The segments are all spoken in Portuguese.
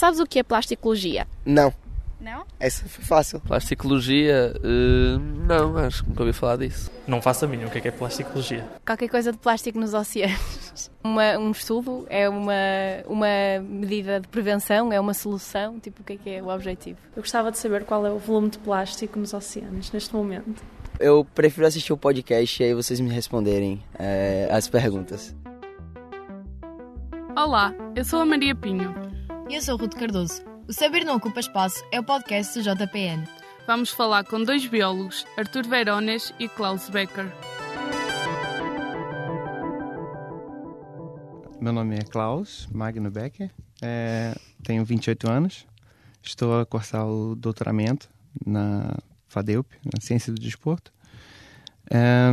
sabes o que é plasticologia? Não. Não? Essa foi fácil. Plasticologia, uh, não, acho que nunca ouvi falar disso. Não faço a mínima o que é, que é plasticologia. Qualquer coisa de plástico nos oceanos. Uma, um estudo é uma, uma medida de prevenção, é uma solução, tipo, o que é que é o objetivo? Eu gostava de saber qual é o volume de plástico nos oceanos neste momento. Eu prefiro assistir o podcast e aí vocês me responderem é, as perguntas. Olá, eu sou a Maria Pinho. E eu sou Ruto Cardoso. O Saber Não Ocupa Espaço é o podcast do JPN. Vamos falar com dois biólogos, Artur Veirones e Klaus Becker. Meu nome é Klaus Magno Becker, é, tenho 28 anos, estou a cursar o doutoramento na FADEUP, na Ciência do Desporto, é,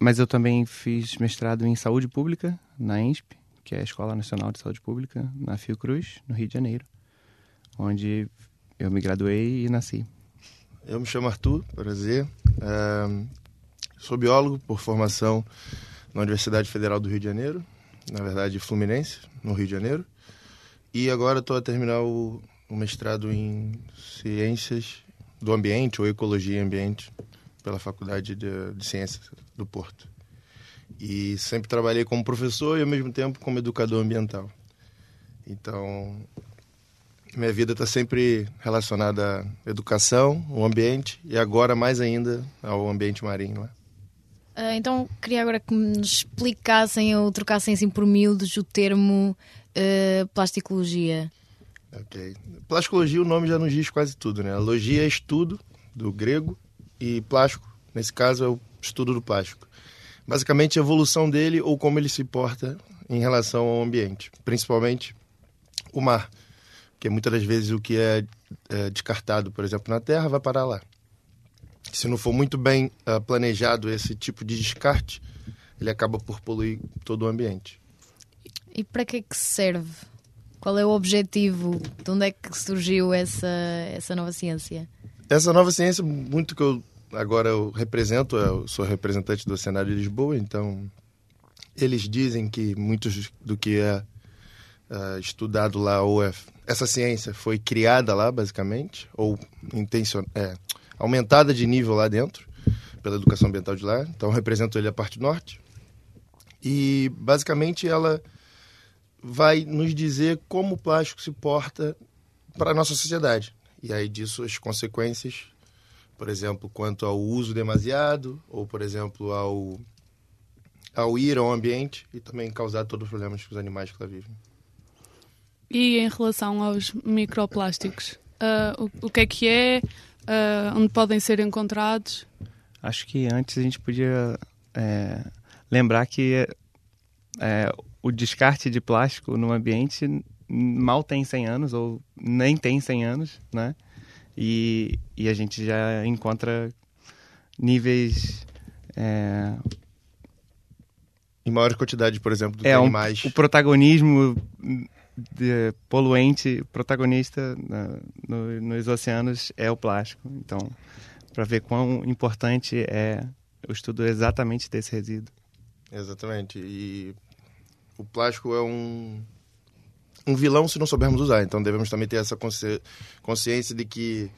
mas eu também fiz mestrado em Saúde Pública na ENSP, que é a Escola Nacional de Saúde Pública, na Fiocruz, no Rio de Janeiro, onde eu me graduei e nasci. Eu me chamo Arthur, prazer. É, sou biólogo por formação na Universidade Federal do Rio de Janeiro, na verdade Fluminense, no Rio de Janeiro. E agora estou a terminar o, o, mestrado em Ciências do Ambiente ou Ecologia e Ambiente pela Faculdade de, de Ciências do Porto. E sempre trabalhei como professor e ao mesmo tempo como educador ambiental. Então, minha vida está sempre relacionada à educação, ao ambiente e agora mais ainda ao ambiente marinho. Né? Uh, então, queria agora que me explicassem ou trocassem assim por miúdos o termo uh, plasticologia. Ok. Plasticologia, o nome já nos diz quase tudo, né? A logia é estudo, do grego, e plástico, nesse caso, é o estudo do plástico. Basicamente, a evolução dele ou como ele se porta em relação ao ambiente, principalmente o mar porque muitas das vezes o que é, é descartado, por exemplo, na Terra, vai parar lá. Se não for muito bem uh, planejado esse tipo de descarte, ele acaba por poluir todo o ambiente. E para que é que serve? Qual é o objetivo? De onde é que surgiu essa, essa nova ciência? Essa nova ciência, muito que eu agora eu represento, eu sou representante do cenário de Lisboa, então eles dizem que muitos do que é uh, estudado lá, ou é, essa ciência foi criada lá, basicamente, ou intencion, é, aumentada de nível lá dentro, pela educação ambiental de lá. Então, represento ele a parte norte. E, basicamente, ela vai nos dizer como o plástico se porta para a nossa sociedade. E aí disso as consequências, por exemplo, quanto ao uso demasiado, ou, por exemplo, ao, ao ir ao ambiente e também causar todos os problemas que os animais que lá vivem. E em relação aos microplásticos, uh, o, o, que é que é, uh, onde podem ser encontrados? Acho que antes a gente podia é, lembrar que é, o descarte de plástico no ambiente mal tem 100 anos, ou nem tem 100 anos, né? E, e a gente já encontra níveis... É, em maior quantidade, por exemplo, do é. Um, o protagonismo de poluente protagonista na, no, nos oceanos é o plástico. Então, para ver quão importante é o estudo exatamente desse resíduo. Exatamente. E o plástico é um, um vilão se não soubermos usar. Então, devemos também ter essa consci consciência de que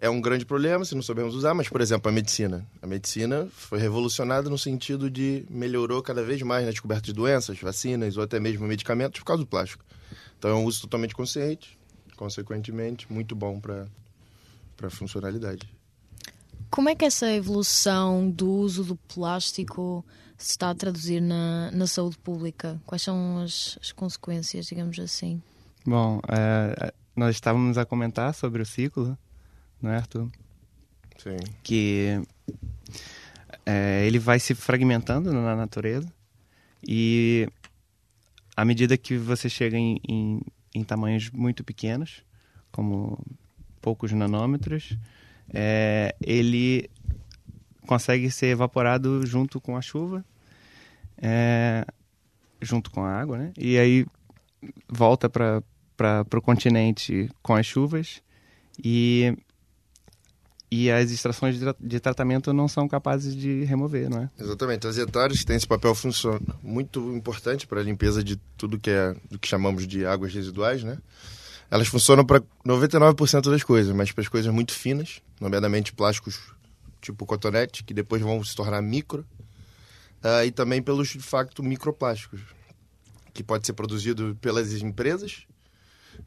é um grande problema se não soubermos usar, mas, por exemplo, a medicina. A medicina foi revolucionada no sentido de melhorou cada vez mais na descoberta de doenças, vacinas ou até mesmo medicamentos por causa do plástico. Então é um uso totalmente consciente, consequentemente, muito bom para a funcionalidade. Como é que essa evolução do uso do plástico se está a traduzir na, na saúde pública? Quais são as, as consequências, digamos assim? Bom, é, nós estávamos a comentar sobre o ciclo, não é, Arthur? Sim. Que é, ele vai se fragmentando na natureza e à medida que você chega em, em, em tamanhos muito pequenos, como poucos nanômetros, é, ele consegue ser evaporado junto com a chuva, é, junto com a água, né? E aí volta para o continente com as chuvas e e as extrações de, de, tratamento não são capazes de remover, não é? Exatamente. As etárias têm esse papel muito importante para a limpeza de tudo que é do que chamamos de águas residuais, né? Elas funcionam para 99% das coisas, mas para as coisas muito finas, nomeadamente plásticos tipo cotonete, que depois vão se tornar micro, uh, e também pelos, de facto, microplásticos, que pode ser produzido pelas empresas,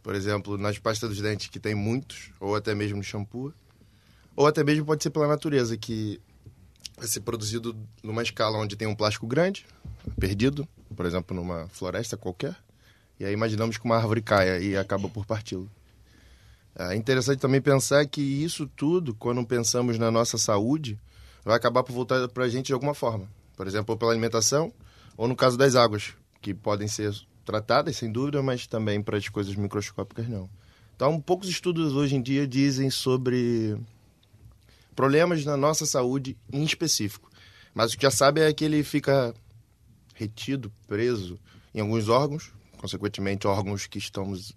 por exemplo, nas pastas dos dentes, que tem muitos, ou até mesmo no shampoo, ou até mesmo pode ser pela natureza, que vai ser produzido numa escala onde tem um plástico grande, perdido, por exemplo, numa floresta qualquer, e aí imaginamos que uma árvore caia e acaba por parti-lo. É interessante também pensar que isso tudo, quando pensamos na nossa saúde, vai acabar por voltar para a gente de alguma forma. Por exemplo, pela alimentação, ou no caso das águas, que podem ser tratadas, sem dúvida, mas também para as coisas microscópicas não. Então, poucos estudos hoje em dia dizem sobre problemas na nossa saúde em específico. Mas o que já sabe é que ele fica retido, preso em alguns órgãos, consequentemente órgãos que estamos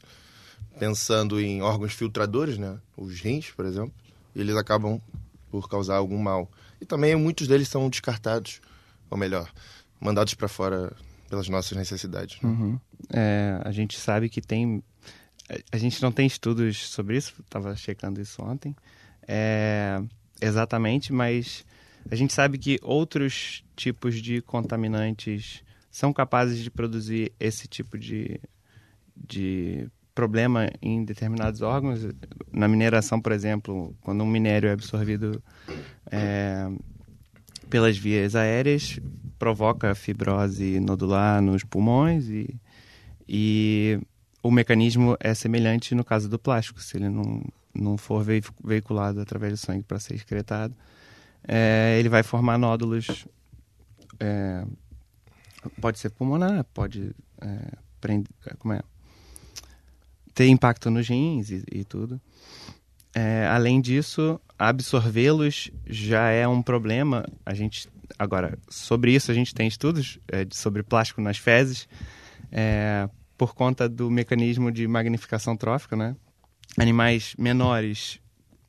pensando em órgãos filtradores, né? Os rins, por exemplo, eles acabam por causar algum mal. E também muitos deles são descartados, ou melhor, mandados para fora pelas nossas necessidades. Né? Uhum. É, a gente sabe que tem. A gente não tem estudos sobre isso, estava checando isso ontem. É, exatamente, mas a gente sabe que outros tipos de contaminantes são capazes de produzir esse tipo de, de problema em determinados órgãos. Na mineração, por exemplo, quando um minério é absorvido é, pelas vias aéreas, provoca fibrose nodular nos pulmões e, e o mecanismo é semelhante no caso do plástico. Se ele não, não for veiculado através do sangue para ser excretado, é, ele vai formar nódulos. É, pode ser pulmonar, pode é, prender, como é, ter impacto nos rins e, e tudo. É, além disso, absorvê-los já é um problema. A gente agora sobre isso a gente tem estudos é, sobre plástico nas fezes é, por conta do mecanismo de magnificação trófica, né? Animais menores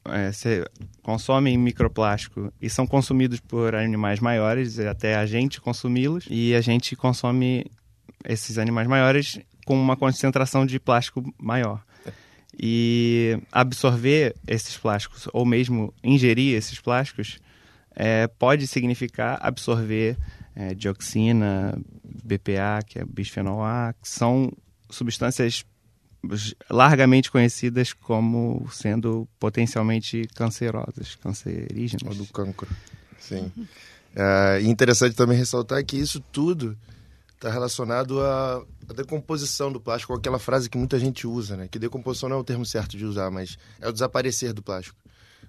é, consomem microplástico e são consumidos por animais maiores, até a gente consumi-los e a gente consome esses animais maiores com uma concentração de plástico maior. E absorver esses plásticos, ou mesmo ingerir esses plásticos, é, pode significar absorver é, dioxina, BPA, que é bisfenol A, que são substâncias largamente conhecidas como sendo potencialmente cancerosas, cancerígenas. Ou do cancro, sim. É interessante também ressaltar que isso tudo está relacionado à, à, decomposição do plástico, aquela frase que muita gente usa, né? Que decomposição não é o termo certo de usar, mas é o desaparecer do plástico.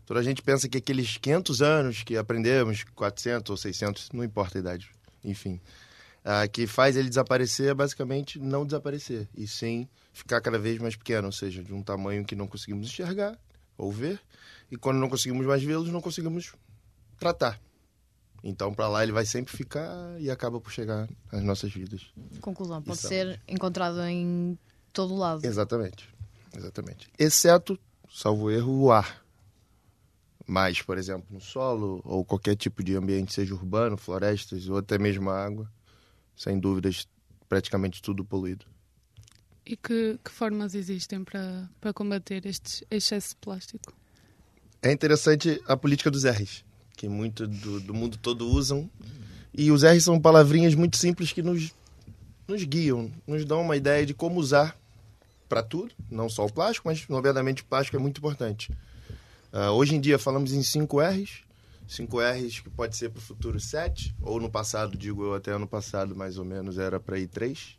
Toda a gente pensa que aqueles 500 anos que aprendemos, 400 ou 600, não importa a idade, enfim, que faz ele desaparecer é basicamente não desaparecer, e sim ficar cada vez mais pequeno, ou seja, de um tamanho que não conseguimos enxergar ou ver, e quando não conseguimos mais vê-los, não conseguimos tratar. Então, para lá ele vai sempre ficar e acaba por chegar às nossas vidas. Conclusão, pode ser encontrado em todo lado. Exatamente. Exatamente. Exceto, salvo erro, o ar. Mas, por exemplo, no solo ou qualquer tipo de ambiente, seja urbano, florestas ou até mesmo a água, sem dúvidas, praticamente tudo poluído. E que, que formas existem para, para combater este excesso de plástico? É interessante a política dos R's que muito do, do mundo todo usam. E os R's são palavrinhas muito simples que nos, nos guiam, nos dão uma ideia de como usar para tudo, não só o plástico, mas obviamente o plástico é muito importante. Uh, hoje em dia falamos em 5 R's, 5 R's que pode ser para o futuro 7, ou no passado, digo eu, até ano passado mais ou menos era para ir 3.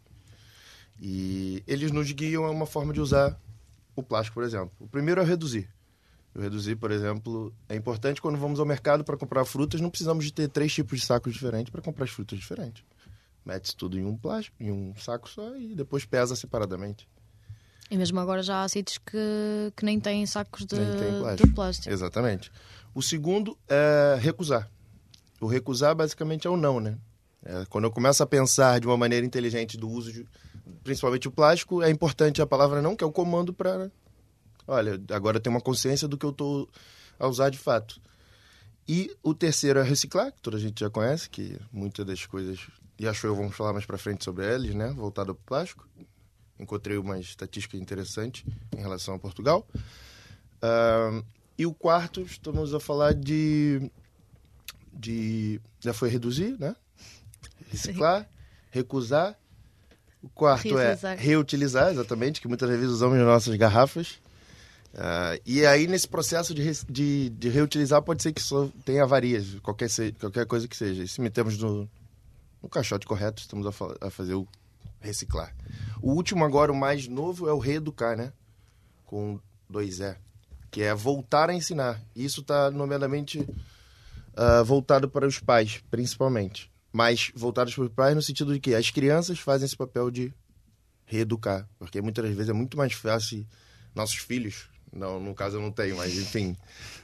E eles nos guiam a uma forma de usar o plástico, por exemplo. O primeiro é reduzir. Eu reduzi, por exemplo, é importante quando vamos ao mercado para comprar frutas, não precisamos de ter três tipos de sacos diferentes para comprar as frutas diferentes. Mete tudo em um plástico, em um saco só e depois pesa separadamente. E mesmo agora já há sítios que, que nem têm sacos de, tem plástico. de plástico. Exatamente. O segundo é recusar. O recusar basicamente é o não, né? É, quando eu começo a pensar de uma maneira inteligente do uso de, principalmente o plástico, é importante a palavra não, que é o comando para olha, agora eu tenho uma consciência do que eu estou a usar de fato. E o terceiro é reciclar, que toda a gente já conhece, que muitas das coisas, e acho eu vamos falar mais para frente sobre eles, né, voltado ao plástico. encontrei uma estatística interessante em relação a Portugal. Uh, e o quarto, estamos a falar de, de. Já foi reduzir, né? Reciclar, recusar. O quarto é Reutilizar. é reutilizar, exatamente, que muitas vezes usamos nas nossas garrafas. Uh, e aí, nesse processo de, de, de, reutilizar, pode ser que só tenha avarias, qualquer, se, qualquer coisa que seja. E se metemos no, no caixote correto, estamos a, fa a, fazer o reciclar. O último agora, o mais novo, é o reeducar, né? Com dois E. Que é voltar a ensinar. Isso está, nomeadamente, uh, voltado para os pais, principalmente. Mas voltados para os pais no sentido de que as crianças fazem esse papel de reeducar. Porque muitas vezes é muito mais fácil nossos filhos não, no caso eu não tenho, mas enfim,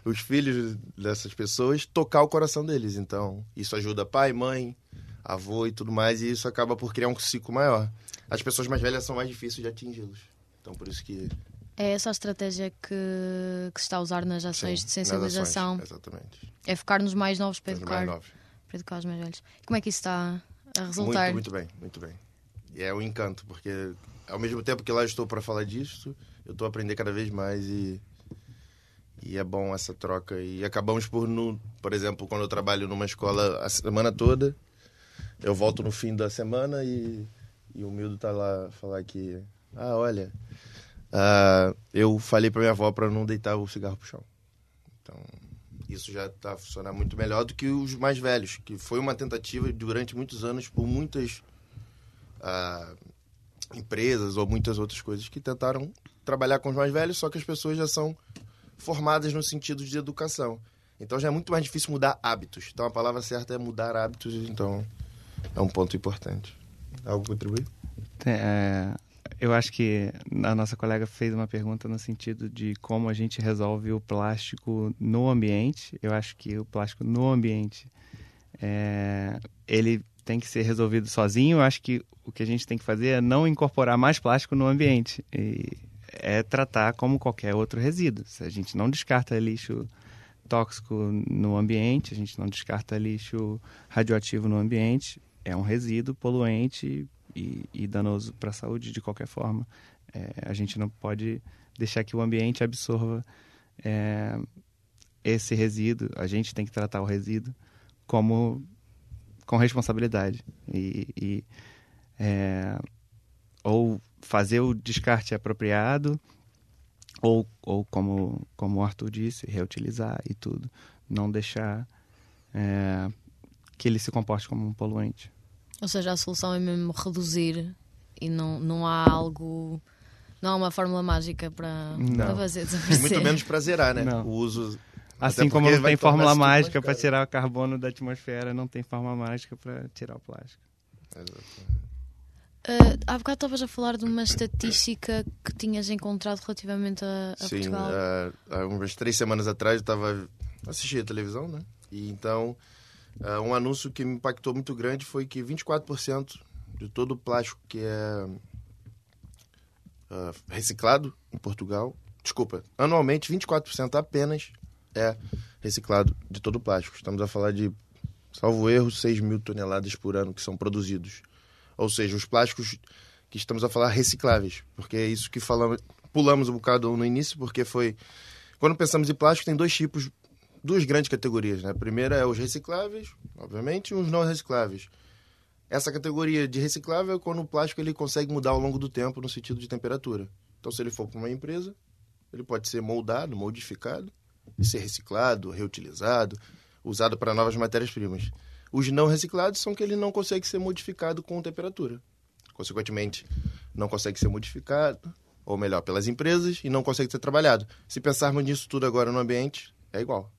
os filhos dessas pessoas tocar o coração deles. Então, isso ajuda pai, mãe, avô e tudo mais, e isso acaba por criar um ciclo maior. As pessoas mais velhas são mais difíceis de atingi-los. Então, por isso que. É essa a estratégia que, que se está a usar nas ações Sim, de sensibilização. Ações, exatamente. É focar nos mais novos para educar, mais novos. para educar os mais velhos. Como é que isso está a resultar? Muito, muito bem, muito bem. E é um encanto, porque ao mesmo tempo que lá estou para falar disso, eu estou a aprender cada vez mais e e é bom essa troca e acabamos por no, por exemplo, quando eu trabalho numa escola a semana toda, eu volto no fim da semana e, e o Mildo tá lá falar que ah, olha, uh, eu falei para minha avó para não deitar o cigarro pro chão. Então, isso já está a funcionar muito melhor do que os mais velhos, que foi uma tentativa durante muitos anos por muitas uh, empresas ou muitas outras coisas que tentaram trabalhar com os mais velhos, só que as pessoas já são formadas no sentido de educação. Então já é muito mais difícil mudar hábitos. Então a palavra certa é mudar hábitos, então é um ponto importante. Algo contribuir? É, eu acho que a nossa colega fez uma pergunta no sentido de como a gente resolve o plástico no ambiente. Eu acho que o plástico no ambiente é, ele tem que ser resolvido sozinho. Eu acho que o que a gente tem que fazer é não incorporar mais plástico no ambiente. E é tratar como qualquer outro resíduo. Se a gente não descarta lixo tóxico no ambiente, a gente não descarta lixo radioativo no ambiente, é um resíduo poluente e, e danoso para a saúde de qualquer forma. É, a gente não pode deixar que o ambiente absorva é, esse resíduo. A gente tem que tratar o resíduo como com responsabilidade e, e é, ou fazer o descarte apropriado ou, ou como, como o Arthur disse, reutilizar e tudo. Não deixar é, que ele se comporte como um poluente. Ou seja, a solução é mesmo reduzir e não, não há algo. Não há uma fórmula mágica para, para fazer desaparecer. Muito menos para zerar, né? Não. O uso. Assim como não tem fórmula mágica para tirar o carbono da atmosfera, não tem fórmula mágica para tirar o plástico. Exatamente. Uh, há bocado estavas a falar de uma estatística que tinhas encontrado relativamente a, a Sim, Portugal. Sim, há umas três semanas atrás eu estava assistindo a televisão, né? E então, uh, um anúncio que me impactou muito grande foi que 24% de todo o plástico que é uh, reciclado em Portugal, desculpa, anualmente 24% apenas é reciclado de todo o plástico. Estamos a falar de, salvo erro, 6 mil toneladas por ano que são produzidos. Ou seja, os plásticos que estamos a falar recicláveis, porque é isso que falamos, pulamos um bocado no início, porque foi quando pensamos em plástico tem dois tipos, duas grandes categorias, né? A primeira é os recicláveis, obviamente, e os não recicláveis. Essa categoria de reciclável é quando o plástico ele consegue mudar ao longo do tempo no sentido de temperatura. Então, se ele for para uma empresa, ele pode ser moldado, modificado, ser reciclado, reutilizado, usado para novas matérias-primas. Os não reciclados são que ele não consegue ser modificado com temperatura. Consequentemente, não consegue ser modificado, ou melhor, pelas empresas, e não consegue ser trabalhado. Se pensarmos nisso tudo agora no ambiente, é igual.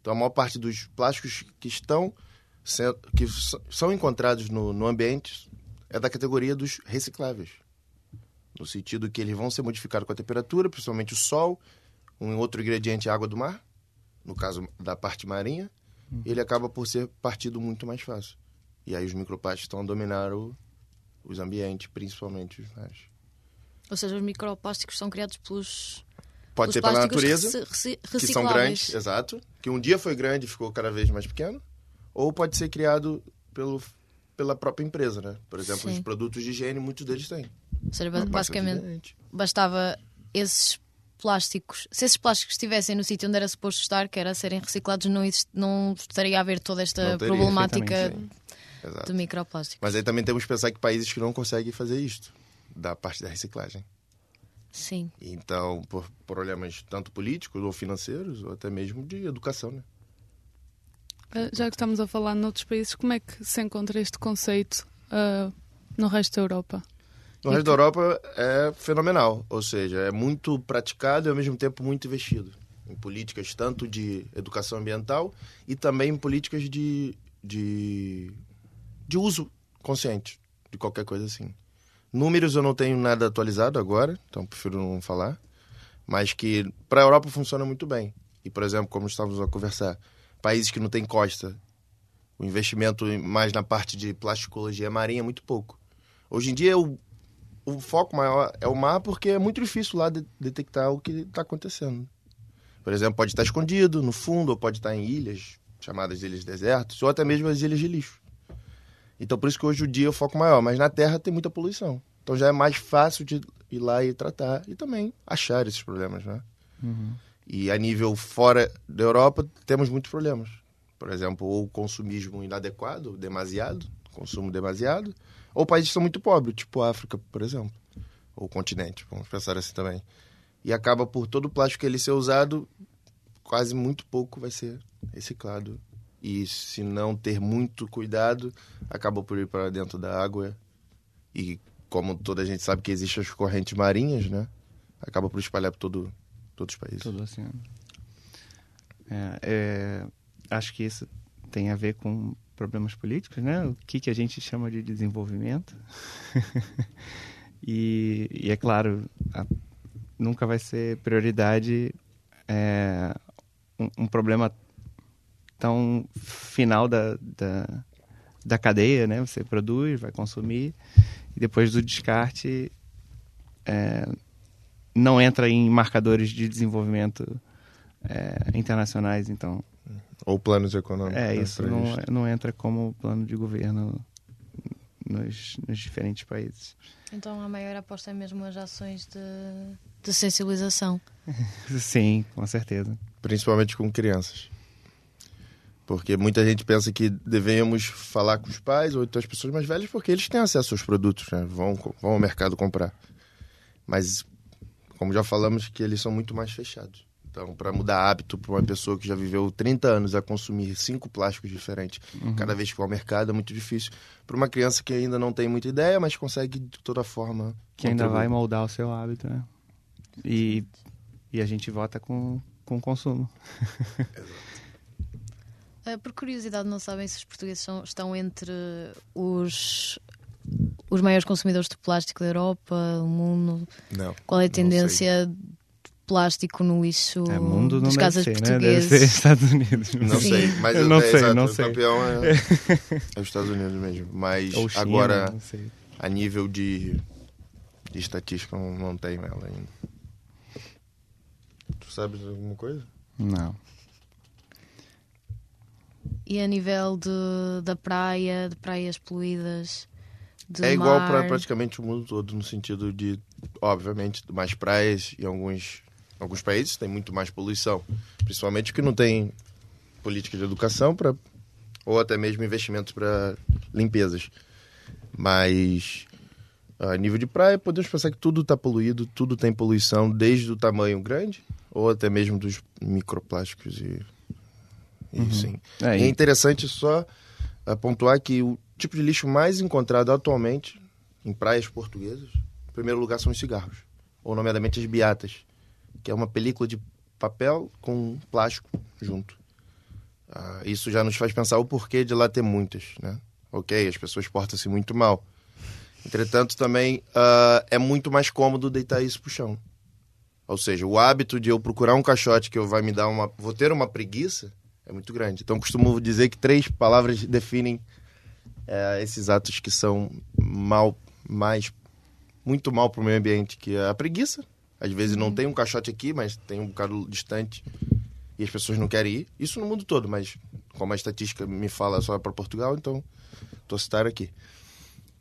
Então, a maior parte dos plásticos que estão que são encontrados no, no ambiente é da categoria dos recicláveis. No sentido que eles vão ser modificados com a temperatura, principalmente o sol, um outro ingrediente, a água do mar, no caso da parte marinha, Uhum. ele acaba por ser partido muito mais fácil. E aí os microplásticos estão a dominar o, os ambientes, principalmente os mares. Ou seja, os microplásticos são criados pelos. Pode ser pela natureza, que são grandes, exato. Que um dia foi grande e ficou cada vez mais pequeno. Ou pode ser criado pelo, pela própria empresa, né? Por exemplo, Sim. os produtos de higiene, muitos deles têm. Ou seja, basicamente bastava esses plásticos, se esses plásticos estivessem no sítio onde era suposto estar, que era serem reciclados, não, exist- não estaria a haver toda esta teria, problemática Sim, exato. do microplástico. Mas aí também temos que pensar que países que não conseguem fazer isto, da parte da reciclagem. Sim. Então, por problemas tanto políticos ou financeiros, ou até mesmo de educação, né? Uh, já que estamos a falar noutros países, como é que se encontra este conceito uh, no resto da Europa? No resto da Europa é fenomenal, ou seja, é muito praticado e ao mesmo tempo muito investido em políticas tanto de educação ambiental e também em políticas de, de, de uso consciente de qualquer coisa assim. Números eu não tenho nada atualizado agora, então prefiro não falar, mas que para a Europa funciona muito bem. E, por exemplo, como estávamos a conversar, países que não têm costa, o investimento mais na parte de plasticologia marinha é muito pouco. Hoje em dia, o, o foco maior é o mar porque é muito difícil lá de- detectar o que está acontecendo. Por exemplo, pode estar escondido no fundo, ou pode estar em ilhas, chamadas ilhas desertas, ou até mesmo as ilhas de lixo. Então, por isso que hoje o dia é o foco maior. Mas na Terra tem muita poluição. Então já é mais fácil de ir lá e tratar e também achar esses problemas, né? E a nível fora da Europa, temos muitos problemas. Por exemplo, o consumismo inadequado, demasiado, consumo demasiado, ou países que são muito pobres, tipo África, por exemplo, ou continente, vamos pensar assim também. E acaba por todo o plástico que ele ser usado, quase muito pouco vai ser reciclado. E se não ter muito cuidado, acaba por ir para dentro da água. E como toda a gente sabe que existem as correntes marinhas, né? Acaba por espalhar por todo, todos os países. Todo o oceano. É, é, acho que isso tem a ver com problemas políticos, né? O que, que a gente chama de desenvolvimento. e, e é claro, a- nunca vai ser prioridade é, um, um problema tão final da, da, da cadeia, né? Você produz, vai consumir, e depois do descarte é, não entra em marcadores de desenvolvimento é, internacionais, então Ou planos econômicos. é né, isso não, isso. não entra como plano de governo nos, nos diferentes países. Então a maior aposta é mesmo as ações de, de sensibilização. Sim, com certeza. Principalmente com crianças. Porque muita gente pensa que devemos falar com os pais ou então as pessoas mais velhas porque eles têm acesso aos produtos, né? vão, vão ao mercado comprar. Mas, como já falamos, que eles são muito mais fechados. Então, para mudar hábito para uma pessoa que já viveu 30 anos a consumir cinco plásticos diferentes cada vez que vai ao mercado é muito difícil. Para uma criança que ainda não tem muita ideia, mas consegue de toda forma. Que ainda contribuir. vai moldar o seu hábito, né? E, e a gente vota com, com o consumo. Ah, por curiosidade, não sabem se os portugueses são- estão entre os, os maiores consumidores de plástico da Europa, do mundo? Não. Qual é a não sei. tendência plástico no lixo É, mundo não das deve casas ser, né? Deve portuguesas? ser Estados Unidos. Não Sim. sei, mas não é, sei, exato, não o sei. campeão é, é os Estados Unidos mesmo. Mas China, agora, não a nível de, de estatística, eu não tenho ela ainda. Tu sabes alguma coisa? Não. E a nível de, da praia, de praias poluídas, é igual para praticamente o mundo todo, no sentido de, obviamente, mais praias e alguns, alguns países tem muito mais poluição. Principalmente que não tem política de educação para ou até mesmo investimentos para limpezas. Mas a nível de praia, podemos pensar que tudo está poluído, tudo tem poluição, desde o tamanho grande ou até mesmo dos microplásticos e, e sim. É, E é interessante só pontuar que o tipo de lixo mais encontrado atualmente em praias portuguesas, em primeiro lugar, são os cigarros, ou nomeadamente as beatas, que é uma película de papel com plástico junto. Ah, isso já nos faz pensar o porquê de lá ter muitas, né? Ok, as pessoas portam-se muito mal. Entretanto, também ah, é muito mais cômodo deitar isso pro chão. Ou seja, o hábito de eu procurar um caixote que eu vai me dar uma, vou ter uma preguiça é muito grande. Então, costumo dizer que três palavras definem eh, esses atos que são mal, mais, muito mal para o meio ambiente, que é a preguiça. Às vezes não tem um caixote aqui, mas tem um bocado distante e as pessoas não querem ir. Isso no mundo todo, mas como a estatística me fala só para Portugal, então estou a citar aqui.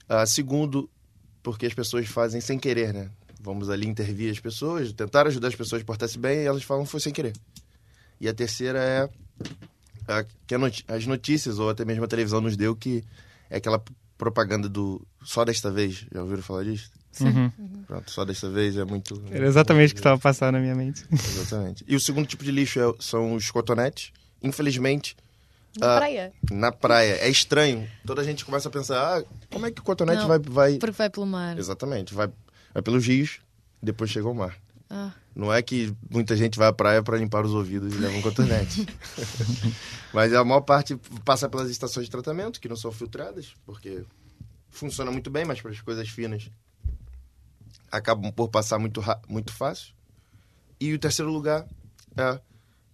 Ah, segundo, porque as pessoas fazem sem querer, né? Vamos ali intervir as pessoas, tentar ajudar as pessoas a portar-se bem e elas falam que foi sem querer. E a terceira é a, que as notícias ou até mesmo a televisão nos deu que é aquela propaganda do só desta vez. Já ouviram falar disso? Uhum. Pronto, só desta vez é muito. Era exatamente o que estava passando na minha mente. Exatamente. E o segundo tipo de lixo é- são os cotonetes. Infelizmente, Na Ah, praia. na praia é estranho. Toda a gente começa a pensar: ah, como é que o cotonete Não, vai, vai. Porque vai pelo mar. Exatamente, vai, vai pelos rios, depois chega ao mar. Ah. Não é que muita gente vai à praia para limpar os ouvidos e leva um cotonete. Mas a maior parte passa pelas estações de tratamento, que não são filtradas, porque funciona muito bem, mas para as coisas finas acabam por passar muito, muito fácil. E o terceiro lugar é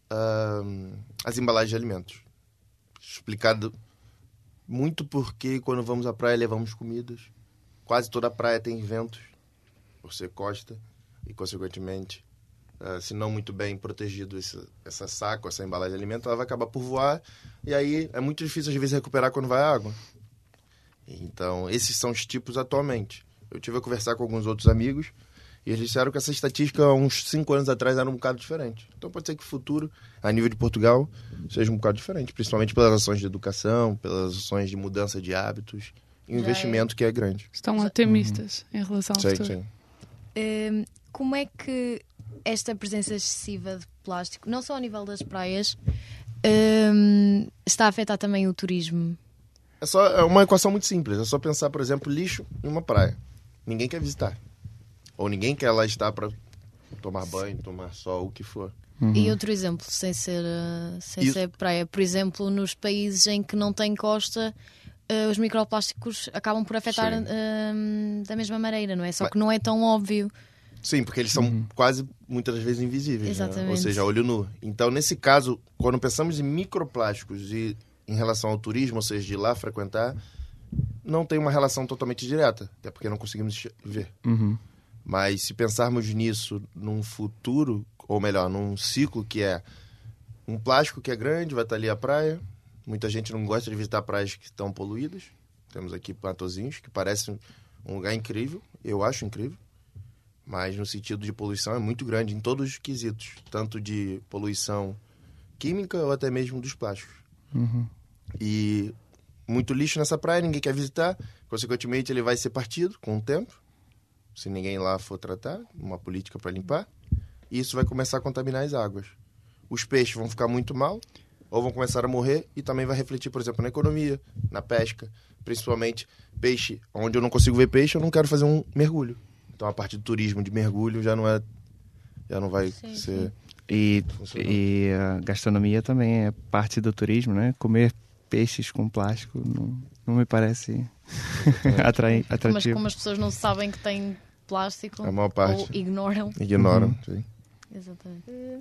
ah, as embalagens de alimentos. Explicado muito porque quando vamos à praia levamos comidas. Quase toda a praia tem ventos, por ser costa, e consequentemente, ah, se não muito bem protegido esse, essa saco, essa embalagem de alimento, ela vai acabar por voar, e aí é muito difícil às vezes recuperar quando vai água. Então, esses são os tipos atualmente. Eu tive a conversar com alguns outros amigos e eles disseram que essa estatística, há uns cinco anos atrás, era um bocado diferente. Então, pode ser que o futuro, a nível de Portugal, seja um bocado diferente, principalmente pelas ações de educação, pelas ações de mudança de hábitos e um Já investimento que é grande. Estão otimistas em relação ao Sim, futuro. sim. Hum, como é que esta presença excessiva de plástico, não só ao nível das praias, hum, está a afetar também o turismo? É, só, é uma equação muito simples. É só pensar, por exemplo, lixo em uma praia. Ninguém quer visitar. Ou ninguém quer lá estar para tomar banho, tomar sol, o que for. E outro exemplo, sem ser, uh, sem Isso. ser praia, por exemplo, nos países em que não tem costa, uh, os microplásticos acabam por afetar hum, da mesma maneira, não é? Só Mas- que não é tão óbvio. Sim, porque eles são quase muitas das vezes invisíveis. né? Exatamente. Ou seja, olho nu. Então, nesse caso, quando pensamos em microplásticos e em relação ao turismo, ou seja, de ir lá frequentar, não tem uma relação totalmente direta, até porque não conseguimos ver. Uhum. Mas se pensarmos nisso num futuro, ou melhor, num ciclo que é um plástico que é grande, vai estar ali a praia. Muita gente não gosta de visitar praias que estão poluídas. Temos aqui Patozinhos, que parece um- um lugar incrível, eu acho incrível. Mas no sentido de poluição é muito grande em todos os quesitos, tanto de poluição química ou até mesmo dos plásticos. Uhum. E muito lixo nessa praia, ninguém quer visitar. Consequentemente, ele vai ser partido com o tempo, se ninguém lá for tratar, uma política para limpar. E isso vai começar a contaminar as águas. Os peixes vão ficar muito mal, ou vão começar a morrer, e também vai refletir, por exemplo, na economia, na pesca. Principalmente peixe, onde eu não consigo ver peixe, eu não quero fazer um mergulho. Então a parte do turismo de mergulho já não é. Já não vai Sim, ser. E, funcional. e a gastronomia também é parte do turismo, né? Comer peixes com plástico não, não me parece atrai, Mas atrativo. como as pessoas não sabem que tem plástico A maior parte. ou ignoram. Ignoram. Uhum. sim. Exatamente. Eh,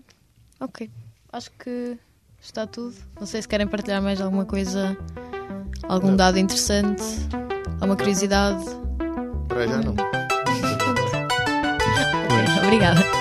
ok, acho que está tudo. Não sei se querem partilhar mais alguma coisa, algum dado interessante, alguma curiosidade. Para já não. Obrigada.